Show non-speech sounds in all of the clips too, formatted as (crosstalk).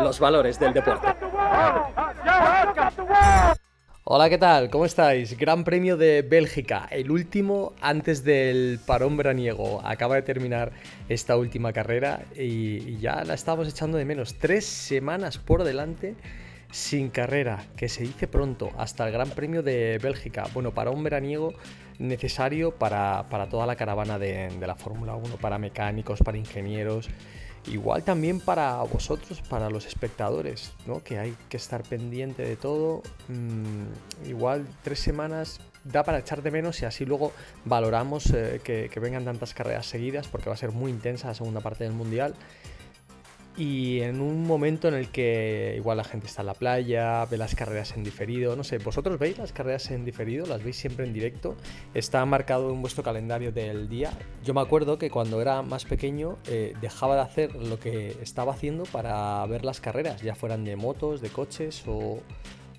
Los valores del deporte. Hola, ¿qué tal? ¿Cómo estáis? Gran Premio de Bélgica, el último antes del parón veraniego. Acaba de terminar esta última carrera y, ya la estamos echando de menos. Tres semanas por delante sin carrera, que se dice pronto, hasta el Gran Premio de Bélgica. Bueno, para un veraniego necesario para, toda la caravana de, la Fórmula 1, para mecánicos, para ingenieros, igual también para vosotros, para los espectadores, ¿no? que hay que estar pendiente de todo. Mm, igual tres semanas da para echar de menos y así luego valoramos eh, que vengan tantas carreras seguidas, porque va a ser muy intensa la segunda parte del Mundial y en un momento en el que igual la gente está en la playa, ve las carreras en diferido, no sé, ¿vosotros veis las carreras en diferido? ¿Las veis siempre en directo? ¿Está marcado en vuestro calendario del día? Yo me acuerdo que cuando era más pequeño eh, dejaba de hacer lo que estaba haciendo para ver las carreras, ya fueran de motos, de coches o,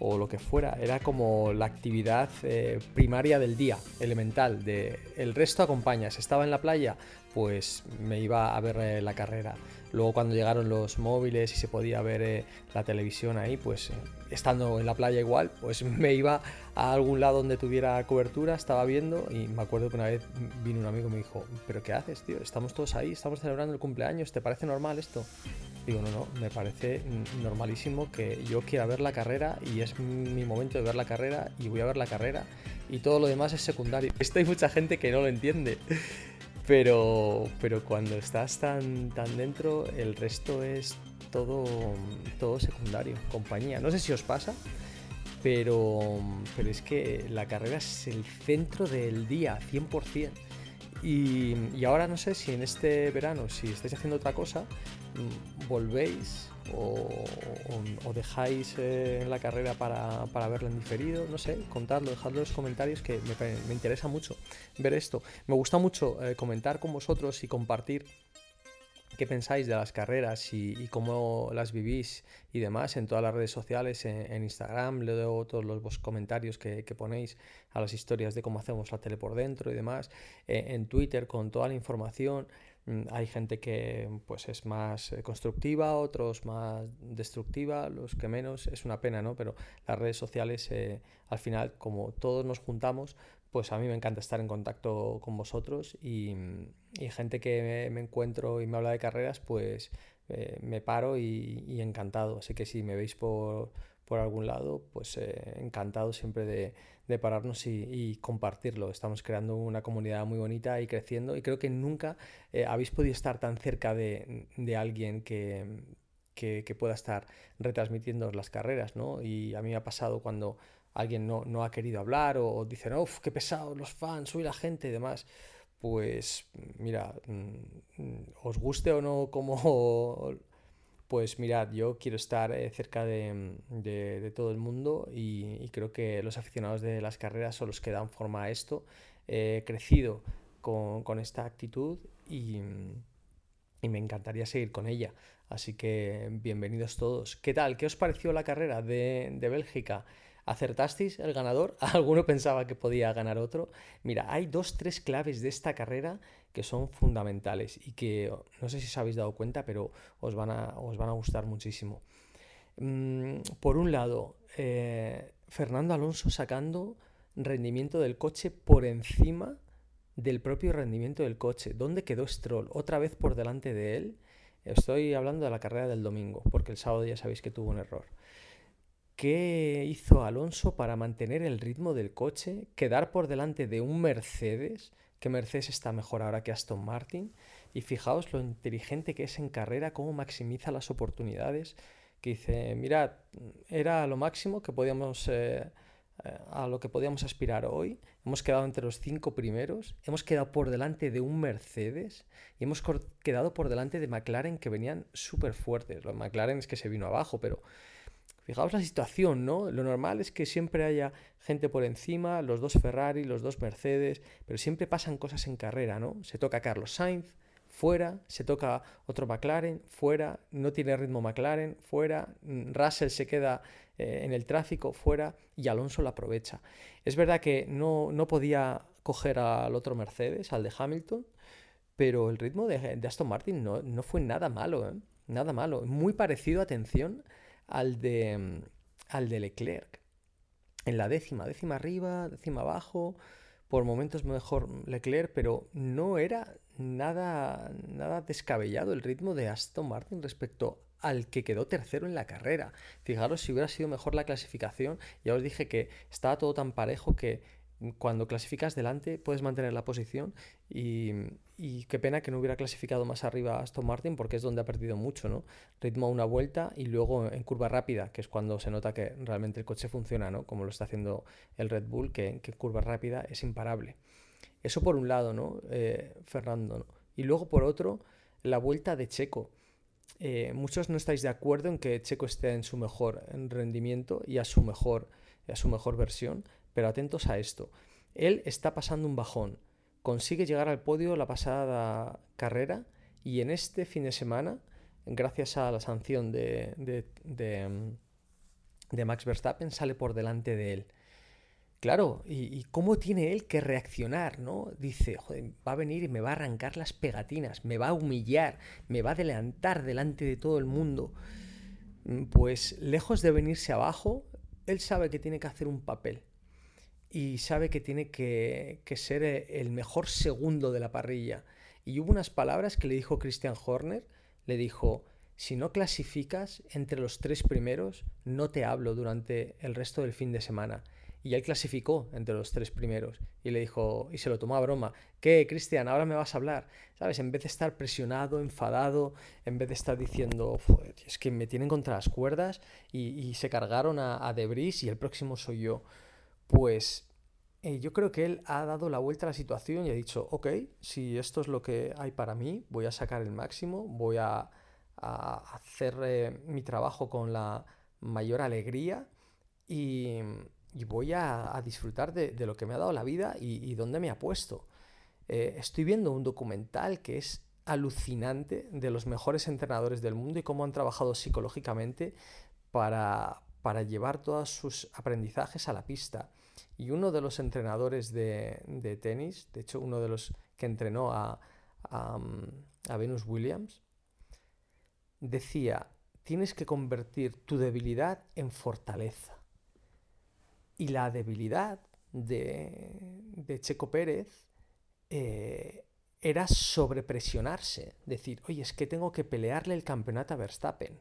lo que fuera. Era como la actividad eh, primaria del día, elemental. El resto acompaña. Si estaba en la playa, pues me iba a ver eh, la carrera. Luego cuando llegaron los móviles y se podía ver eh, la televisión ahí, pues eh, estando en la playa igual, pues (laughs) me iba a algún lado donde tuviera cobertura, estaba viendo y me acuerdo que una vez vino un amigo y me dijo, pero ¿qué haces, tío? Estamos todos ahí, estamos celebrando el cumpleaños, ¿te parece normal esto? Digo, no, no, me parece normalísimo que yo quiera ver la carrera y es mi momento de ver la carrera y voy a ver la carrera y todo lo demás es secundario. (laughs) Esto hay mucha gente que no lo entiende. Pero, pero cuando estás tan, tan dentro, el resto es todo, todo secundario, compañía. No sé si os pasa, pero, pero es que la carrera es el centro del día, 100%. Y, ahora no sé si en este verano, si estáis haciendo otra cosa, mm, volvéis o, dejáis eh, la carrera para, para, verla en diferido, no sé, contadlo, dejadlo en los comentarios que me, interesa mucho ver esto. Me gusta mucho eh, comentar con vosotros y compartir qué pensáis de las carreras y, cómo las vivís y demás en todas las redes sociales, en, Instagram, leo todos los comentarios que, ponéis a las historias de cómo hacemos la tele por dentro y demás, eh, en Twitter con toda la información. Mm, hay gente que pues es más eh, constructiva, otros más destructiva, los que menos. Es una pena, ¿no? Pero las redes sociales, eh, al final, como todos nos juntamos, pues a mí me encanta estar en contacto con vosotros y, gente que me, encuentro y me habla de carreras, pues eh, me paro y, encantado. Así que si me veis por, por algún lado, pues encantado siempre de de pararnos y, compartirlo. Estamos creando una comunidad muy bonita y creciendo y creo que nunca eh, habéis podido estar tan cerca de, alguien que, que, pueda estar retransmitiendo las carreras, ¿no? Y a mí me ha pasado cuando alguien no, no ha querido hablar o, dicen, uff, qué pesados los fans, soy la gente y demás. Pues mira, mm, os guste o no como (laughs) pues mirad, yo quiero estar eh, cerca de, todo el mundo y, creo que los aficionados de las carreras son los que dan forma a esto. He crecido con, esta actitud y, me encantaría seguir con ella. Así que bienvenidos todos. ¿Qué tal? ¿Qué os pareció la carrera de, de Bélgica? ¿Acertasteis el ganador? (laughs) ¿Alguno pensaba que podía ganar otro? Mira, hay dos, tres claves de esta carrera que son fundamentales y que no sé si os habéis dado cuenta, pero os van a, os van a gustar muchísimo. Mm, por un lado, eh, Fernando Alonso sacando rendimiento del coche por encima del propio rendimiento del coche. ¿Dónde quedó Stroll? Otra vez por delante de él. Estoy hablando de la carrera del domingo, porque el sábado ya sabéis que tuvo un error. ¿Qué hizo Alonso para mantener el ritmo del coche? Quedar por delante de un Mercedes que Mercedes está mejor ahora que Aston Martin. Y fijaos lo inteligente que es en carrera, cómo maximiza las oportunidades. Que dice, mirad, era lo máximo que podíamos, eh, eh, a lo que podíamos aspirar hoy. Hemos quedado entre los cinco primeros. Hemos quedado por delante de un Mercedes. Y hemos quedado por delante de McLaren que venían súper fuertes. Los McLaren es que se vino abajo, pero Fijaos la situación, ¿no? Lo normal es que siempre haya gente por encima, los dos Ferrari, los dos Mercedes, pero siempre pasan cosas en carrera, ¿no? Se toca Carlos Sainz, fuera, se toca otro McLaren, fuera, no tiene ritmo McLaren, fuera, mm, Russell se queda eh, en el tráfico, fuera, y Alonso lo aprovecha. Es verdad que no, no podía coger al otro Mercedes, al de Hamilton, pero el ritmo de, Aston Martin no, no, fue nada malo, ¿eh? nada malo. Muy parecido, atención, al de, al de Leclerc. En la décima, décima arriba, décima abajo, por momentos mejor Leclerc, pero no era nada, nada descabellado el ritmo de Aston Martin respecto al que quedó tercero en la carrera. Fijaros si hubiera sido mejor la clasificación, ya os dije que estaba todo tan parejo que cuando clasificas delante puedes mantener la posición y, qué pena que no hubiera clasificado más arriba Aston Martin porque es donde ha perdido mucho, ¿no? Ritmo a una vuelta y luego en curva rápida, que es cuando se nota que realmente el coche funciona, ¿no? Como lo está haciendo el Red Bull, que, en curva rápida es imparable. Eso por un lado, ¿no? Eh, Fernando, Y luego por otro, la vuelta de Checo. Eh, muchos no estáis de acuerdo en que Checo esté en su mejor rendimiento y a su mejor, a su mejor versión, pero atentos a esto. Él está pasando un bajón, consigue llegar al podio la pasada carrera y en este fin de semana, gracias a la sanción de, de, de, Max Verstappen, sale por delante de él. Claro, y, cómo tiene él que reaccionar, ¿no? Dice, va a venir y me va a arrancar las pegatinas, me va a humillar, me va a adelantar delante de todo el mundo. Pues lejos de venirse abajo, él sabe que tiene que hacer un papel y sabe que tiene que, ser eh, el mejor segundo de la parrilla. Y hubo unas palabras que le dijo Christian Horner, le dijo, si no clasificas entre los tres primeros, no te hablo durante el resto del fin de semana. Y él clasificó entre los tres primeros y le dijo, y se lo tomó a broma, ¿qué, Cristian? Ahora me vas a hablar. ¿Sabes? En vez de estar presionado, enfadado, en vez de estar diciendo, es que me tienen contra las cuerdas y, se cargaron a, a Debris y el próximo soy yo pues eh, yo creo que él ha dado la vuelta a la situación y ha dicho, ok, si esto es lo que hay para mí, voy a sacar el máximo, voy a, hacer eh, mi trabajo con la mayor alegría y, voy a, disfrutar de, lo que me ha dado la vida y, dónde me ha puesto. Eh, estoy viendo un documental que es alucinante de los mejores entrenadores del mundo y cómo han trabajado psicológicamente para, para llevar todos sus aprendizajes a la pista. Y uno de los entrenadores de, tenis, de hecho uno de los que entrenó a, a, Venus Williams, decía, tienes que convertir tu debilidad en fortaleza. Y la debilidad de, Checo Pérez eh, era sobrepresionarse, decir, oye, es que tengo que pelearle el campeonato a Verstappen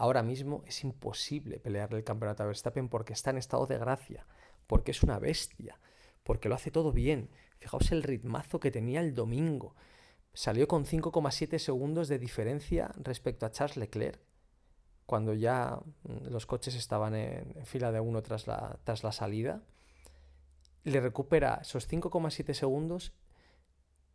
Ahora mismo es imposible pelearle el campeonato a Verstappen porque está en estado de gracia, porque es una bestia, porque lo hace todo bien. Fijaos el ritmazo que tenía el domingo. Salió con 5,7 segundos de diferencia respecto a Charles Leclerc, cuando ya mm, los coches estaban en, fila de uno tras la, tras la salida. Le recupera esos 5,7 segundos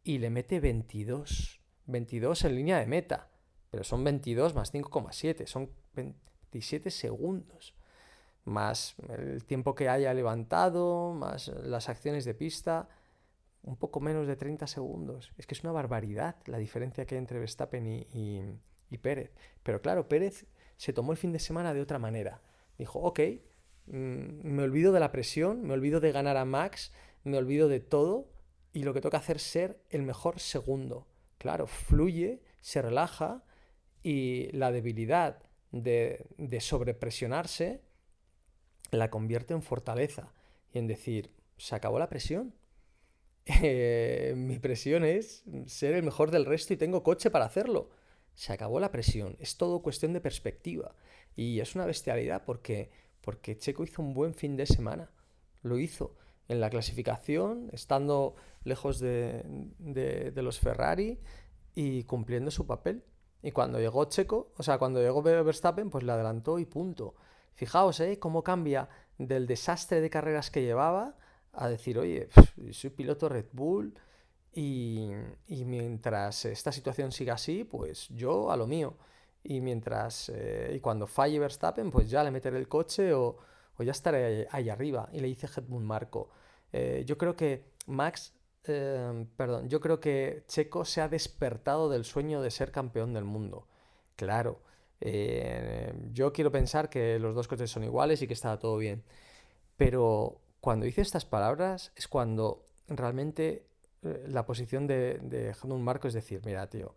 y le mete 22. 22 en línea de meta pero son 22 más 5,7, son 27 segundos, más el tiempo que haya levantado, más las acciones de pista, un poco menos de 30 segundos. Es que es una barbaridad la diferencia que hay entre Verstappen y, Pérez. Pero claro, Pérez se tomó el fin de semana de otra manera. Dijo, ok, mm, me olvido de la presión, me olvido de ganar a Max, me olvido de todo y lo que toca hacer es ser el mejor segundo. Claro, fluye, se relaja y la debilidad de, sobrepresionarse la convierte en fortaleza y en decir, se acabó la presión. Eh, mi presión es ser el mejor del resto y tengo coche para hacerlo. Se acabó la presión. Es todo cuestión de perspectiva. Y es una bestialidad porque, porque Checo hizo un buen fin de semana. Lo hizo en la clasificación, estando lejos de, de los Ferrari y cumpliendo su papel. Y cuando llegó Checo, o sea, cuando llegó Verstappen, pues le adelantó y punto. Fijaos, ¿eh? Cómo cambia del desastre de carreras que llevaba a decir, oye, soy piloto Red Bull y, mientras esta situación siga así, pues yo a lo mío. Y mientras, eh, y cuando falle Verstappen, pues ya le meteré el coche o, ya estaré ahí, arriba. Y le dice Helmut Marco, eh, yo creo que Max Em, perdón, yo creo que Checo se ha despertado del sueño de ser campeón del mundo. Claro, eh, yo quiero pensar que los dos coches son iguales y que está todo bien. Pero cuando dice estas palabras es cuando realmente eh, la posición de, de Marco es decir, mira, tío,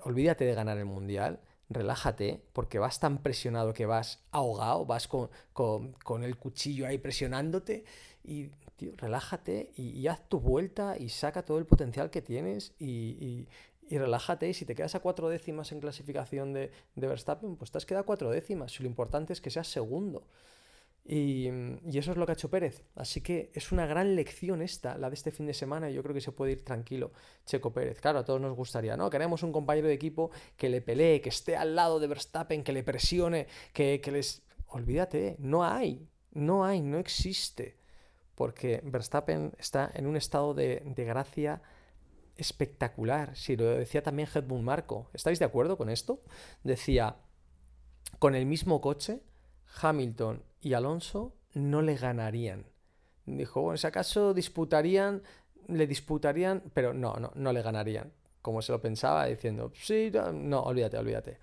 olvídate de ganar el mundial, relájate, porque vas tan presionado que vas ahogado, vas con, el cuchillo ahí presionándote, y relájate y, haz tu vuelta y saca todo el potencial que tienes y, y, relájate. Y si te quedas a cuatro décimas en clasificación de, de Verstappen, pues te has quedado a cuatro décimas. Si lo importante es que seas segundo. Y, eso es lo que ha hecho Pérez. Así que es una gran lección esta, la de este fin de semana, y yo creo que se puede ir tranquilo Checo Pérez. Claro, a todos nos gustaría, ¿no? Queremos un compañero de equipo que le pelee, que esté al lado de Verstappen, que le presione, que, les... Olvídate, no hay, no hay, no existe. Porque Verstappen está en un estado de, de gracia espectacular. Si lo decía también Hedmund Marco. ¿Estáis de acuerdo con esto? Decía, con el mismo coche, Hamilton y Alonso no le ganarían. Dijo, bueno, si acaso disputarían, le disputarían, pero no, no, no le ganarían. Como se lo pensaba, diciendo, sí, no, olvídate, olvídate.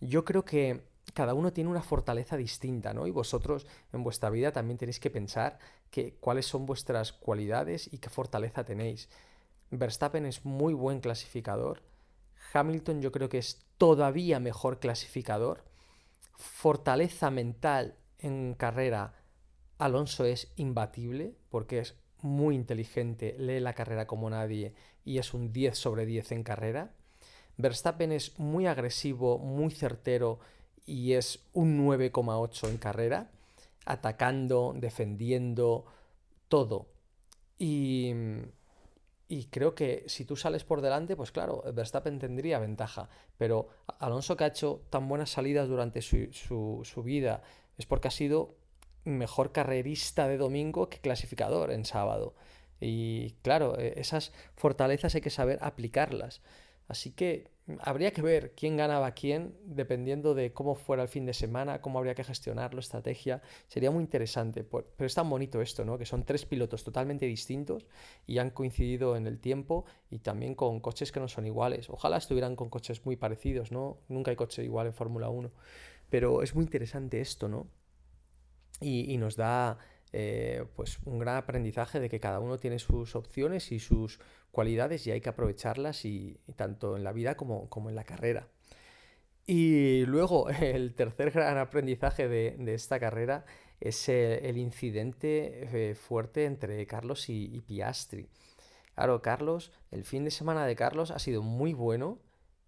Yo creo que cada uno tiene una fortaleza distinta, ¿no? Y vosotros en vuestra vida también tenéis que pensar que, cuáles son vuestras cualidades y qué fortaleza tenéis. Verstappen es muy buen clasificador. Hamilton yo creo que es todavía mejor clasificador. Fortaleza mental en carrera Alonso es imbatible porque es muy inteligente, lee la carrera como nadie y es un 10 sobre 10 en carrera. Verstappen es muy agresivo, muy certero y es un 9,8 en carrera, atacando, defendiendo, todo. Y, y, creo que si tú sales por delante, pues claro, Verstappen tendría ventaja. Pero Alonso que ha hecho tan buenas salidas durante su, su, su vida, es porque ha sido mejor carrerista de domingo que clasificador en sábado. Y claro, e, esas fortalezas hay que saber aplicarlas. Así que habría que ver quién ganaba quién, dependiendo de cómo fuera el fin de semana, cómo habría que gestionarlo, estrategia. Sería muy interesante. Pero es tan bonito esto, ¿no? Que son tres pilotos totalmente distintos y han coincidido en el tiempo y también con coches que no son iguales. Ojalá estuvieran con coches muy parecidos, ¿no? Nunca hay coche igual en Fórmula 1. Pero es muy interesante esto, ¿no? Y, nos da eh, pues un gran aprendizaje de que cada uno tiene sus opciones y sus cualidades y hay que aprovecharlas y, tanto en la vida como, como, en la carrera. Y luego (laughs) el tercer gran aprendizaje de, esta carrera es el, incidente eh, fuerte entre Carlos y, y Piastri. Claro, Carlos, el fin de semana de Carlos ha sido muy bueno,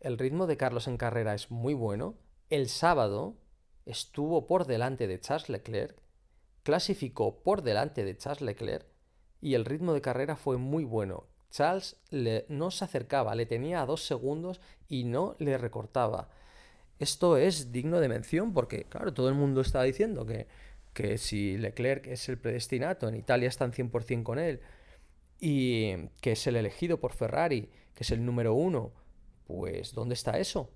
el ritmo de Carlos en carrera es muy bueno, el sábado estuvo por delante de Charles Leclerc, clasificó por delante de Charles Leclerc y el ritmo de carrera fue muy bueno. Charles no se acercaba, le tenía a dos segundos y no le recortaba. Esto es digno de mención porque, claro, todo el mundo está diciendo que, que si Leclerc es el predestinato, en Italia están 100% con él, y que es el elegido por Ferrari, que es el número uno, pues ¿dónde está eso?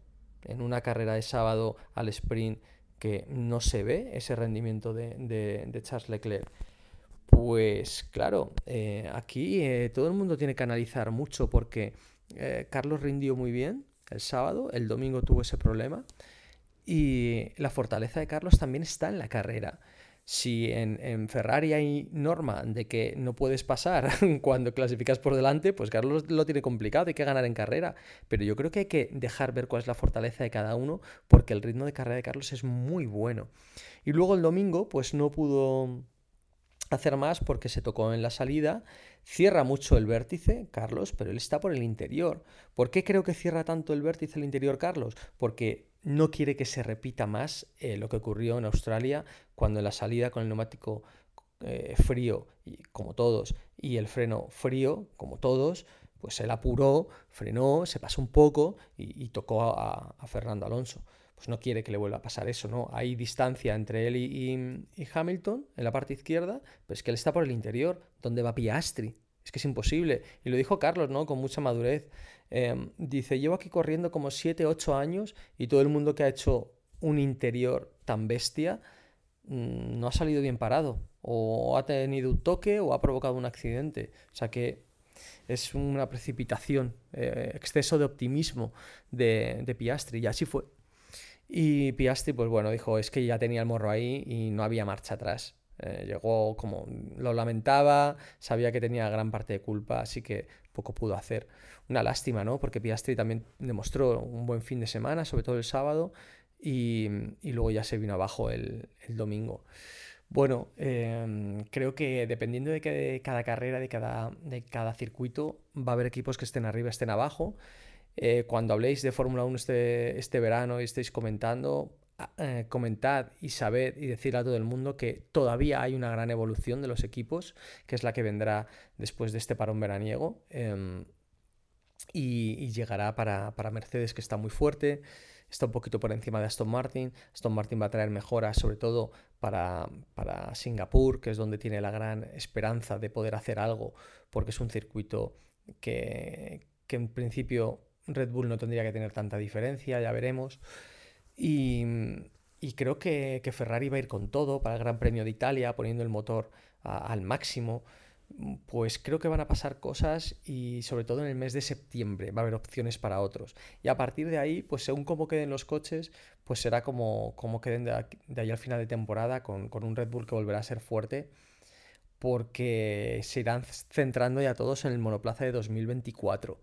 en una carrera de sábado al sprint que no se ve ese rendimiento de, Charles Leclerc. Pues claro, eh, aquí eh, todo el mundo tiene que analizar mucho porque eh, Carlos rindió muy bien el sábado, el domingo tuvo ese problema y la fortaleza de Carlos también está en la carrera. Si en, Ferrari hay norma de que no puedes pasar (laughs) cuando clasificas por delante, pues Carlos lo tiene complicado, hay que ganar en carrera. Pero yo creo que hay que dejar ver cuál es la fortaleza de cada uno, porque el ritmo de carrera de Carlos es muy bueno. Y luego el domingo, pues no pudo hacer más porque se tocó en la salida. Cierra mucho el vértice, Carlos, pero él está por el interior. ¿Por qué creo que cierra tanto el vértice el interior, Carlos? Porque no quiere que se repita más eh, lo que ocurrió en Australia cuando en la salida con el neumático eh, frío, como todos, y el freno frío, como todos, pues él apuró, frenó, se pasó un poco y, tocó a, Fernando Alonso. Pues no quiere que le vuelva a pasar eso, ¿no? Hay distancia entre él y, Hamilton en la parte izquierda, pero es que él está por el interior, donde va Piastri. Es que es imposible. Y lo dijo Carlos, ¿no? Con mucha madurez. Em, dice, llevo aquí corriendo como 7, 8 años y todo el mundo que ha hecho un interior tan bestia mm, no ha salido bien parado. O ha tenido un toque o ha provocado un accidente. O sea que es una precipitación, eh, exceso de optimismo de, de Piastri. Y así fue. Y Piastri, pues bueno, dijo, es que ya tenía el morro ahí y no había marcha atrás. Eh, llegó como lo lamentaba, sabía que tenía gran parte de culpa, así que poco pudo hacer. Una lástima, ¿no? Porque Piastri también demostró un buen fin de semana, sobre todo el sábado, y, luego ya se vino abajo el, domingo. Bueno, em, creo que dependiendo de, cada carrera, de cada, de cada circuito, va a haber equipos que estén arriba, estén abajo. Eh, cuando habléis de Fórmula 1 este, este verano y estéis comentando, eh, comentad y saber y decir a todo el mundo que todavía hay una gran evolución de los equipos, que es la que vendrá después de este parón veraniego. Em, y, llegará para, Mercedes, que está muy fuerte, está un poquito por encima de Aston Martin. Aston Martin va a traer mejoras, sobre todo para, para Singapur, que es donde tiene la gran esperanza de poder hacer algo, porque es un circuito que, que en principio Red Bull no tendría que tener tanta diferencia, ya veremos. Y, creo que, Ferrari va a ir con todo para el Gran Premio de Italia, poniendo el motor al máximo. Pues creo que van a pasar cosas y sobre todo en el mes de septiembre va a haber opciones para otros. Y a partir de ahí, pues según cómo queden los coches, pues será como, queden de, ahí al final de temporada con, con un Red Bull que volverá a ser fuerte porque se irán centrando ya todos en el monoplaza de 2024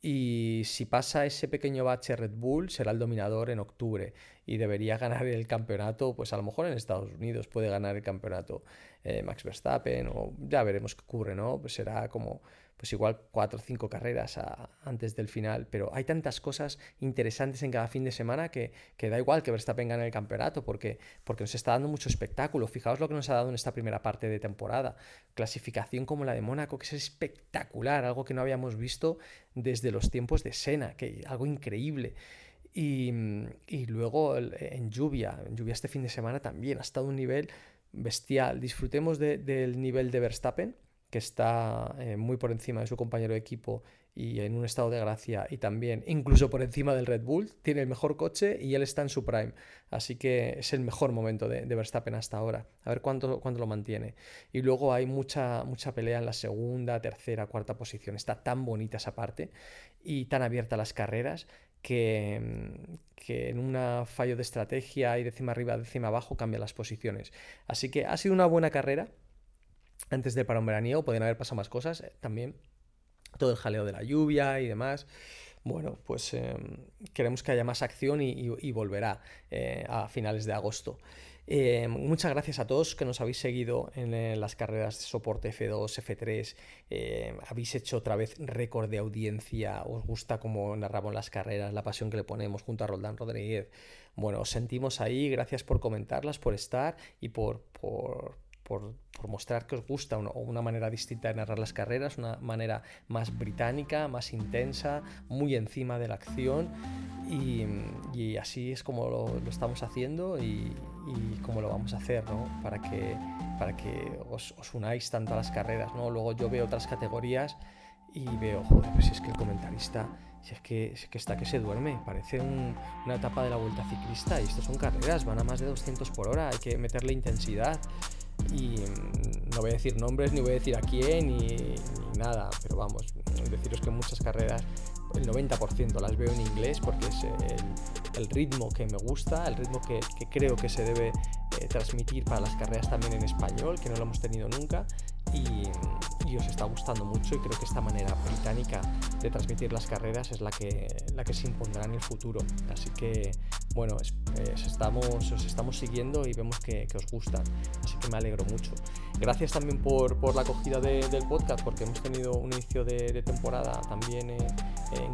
y si pasa ese pequeño bache Red Bull será el dominador en octubre y debería ganar el campeonato, pues a lo mejor en Estados Unidos puede ganar el campeonato eh, Max Verstappen o ya veremos qué ocurre, ¿no? Pues será como pues igual cuatro o cinco carreras antes del final, pero hay tantas cosas interesantes en cada fin de semana que, da igual que Verstappen gane el campeonato porque, porque nos está dando mucho espectáculo. Fijaos lo que nos ha dado en esta primera parte de temporada. Clasificación como la de Mónaco, que es espectacular, algo que no habíamos visto desde los tiempos de Sena, que algo increíble. Y, luego en lluvia, en lluvia este fin de semana también ha estado un nivel bestial. Disfrutemos del nivel de Verstappen que está eh, muy por encima de su compañero de equipo y en un estado de gracia y también incluso por encima del Red Bull, tiene el mejor coche y él está en su prime. Así que es el mejor momento de, Verstappen hasta ahora. A ver cuánto, lo mantiene. Y luego hay mucha, mucha pelea en la segunda, tercera, cuarta posición. Está tan bonita esa parte y tan abierta las carreras que, que en un fallo de estrategia y décima arriba, décima abajo cambia las posiciones. Así que ha sido una buena carrera antes del parón veraniego, podrían haber pasado más cosas eh, también. Todo el jaleo de la lluvia y demás. Bueno, pues em, queremos que haya más acción y, volverá eh, a finales de agosto. Em, muchas gracias a todos que nos habéis seguido en, las carreras de soporte F2, F3. Em, habéis hecho otra vez récord de audiencia. Os gusta cómo narramos las carreras, la pasión que le ponemos junto a Roldán Rodríguez. Bueno, os sentimos ahí. Gracias por comentarlas, por estar y por por, mostrar que os gusta una, una manera distinta de narrar las carreras, una manera más británica, más intensa, muy encima de la acción y, así es como lo, estamos haciendo y, como lo vamos a hacer, ¿no? Para que, para que os, unáis tanto a las carreras, ¿no? Luego yo veo otras categorías y veo, joder, pues si es que el comentarista, si es que, que está que se duerme, parece una etapa de la vuelta ciclista y esto son carreras, van a más de 200 por hora, hay que meterle intensidad y no voy a decir nombres, ni voy a decir a quién, ni, nada, pero vamos, deciros que muchas carreras, el 90% las veo en inglés porque es el, ritmo que me gusta, el ritmo que, creo que se debe eh, transmitir para las carreras también en español, que no lo hemos tenido nunca, y, os está gustando mucho y creo que esta manera británica de transmitir las carreras es la que, la que se impondrá en el futuro. Así que, bueno, os, estamos, os estamos siguiendo y vemos que, os gustan. Así que me alegro mucho. Gracias también por, la acogida del podcast, porque hemos tenido un inicio de, temporada también eh,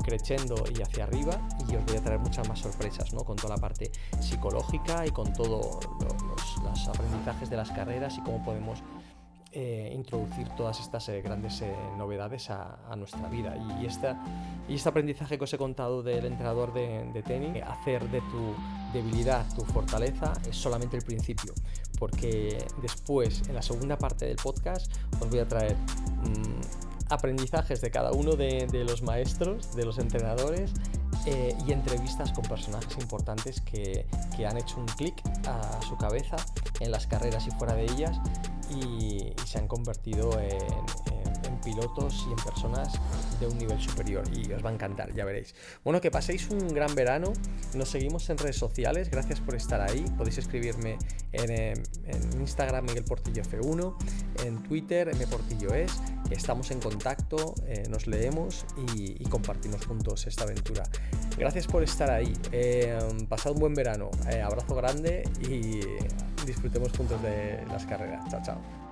creciendo y hacia arriba. Y os voy a traer muchas más sorpresas, ¿no? Con toda la parte psicológica y con todos los aprendizajes de las carreras y cómo podemos eh, introducir todas estas eh, grandes eh, novedades a, nuestra vida. Y, esta, y este aprendizaje que os he contado del entrenador de, de tenis, hacer de tu debilidad tu fortaleza, es solamente el principio. Porque después, en la segunda parte del podcast, os voy a traer mm, aprendizajes de cada uno de, los maestros, de los entrenadores. Y entrevistas con personajes importantes que, que han hecho un clic a su cabeza en las carreras y fuera de ellas y, se han convertido en, pilotos y en personas de un nivel superior y os va a encantar, ya veréis. Bueno, que paséis un gran verano, nos seguimos en redes sociales, gracias por estar ahí, podéis escribirme en, em, Instagram Miguel Portillo F1, en Twitter M Portillo es, estamos en contacto, eh, nos leemos y, compartimos juntos esta aventura. Gracias por estar ahí, em, pasad un buen verano, eh, abrazo grande y disfrutemos juntos de las carreras. Chao, chao.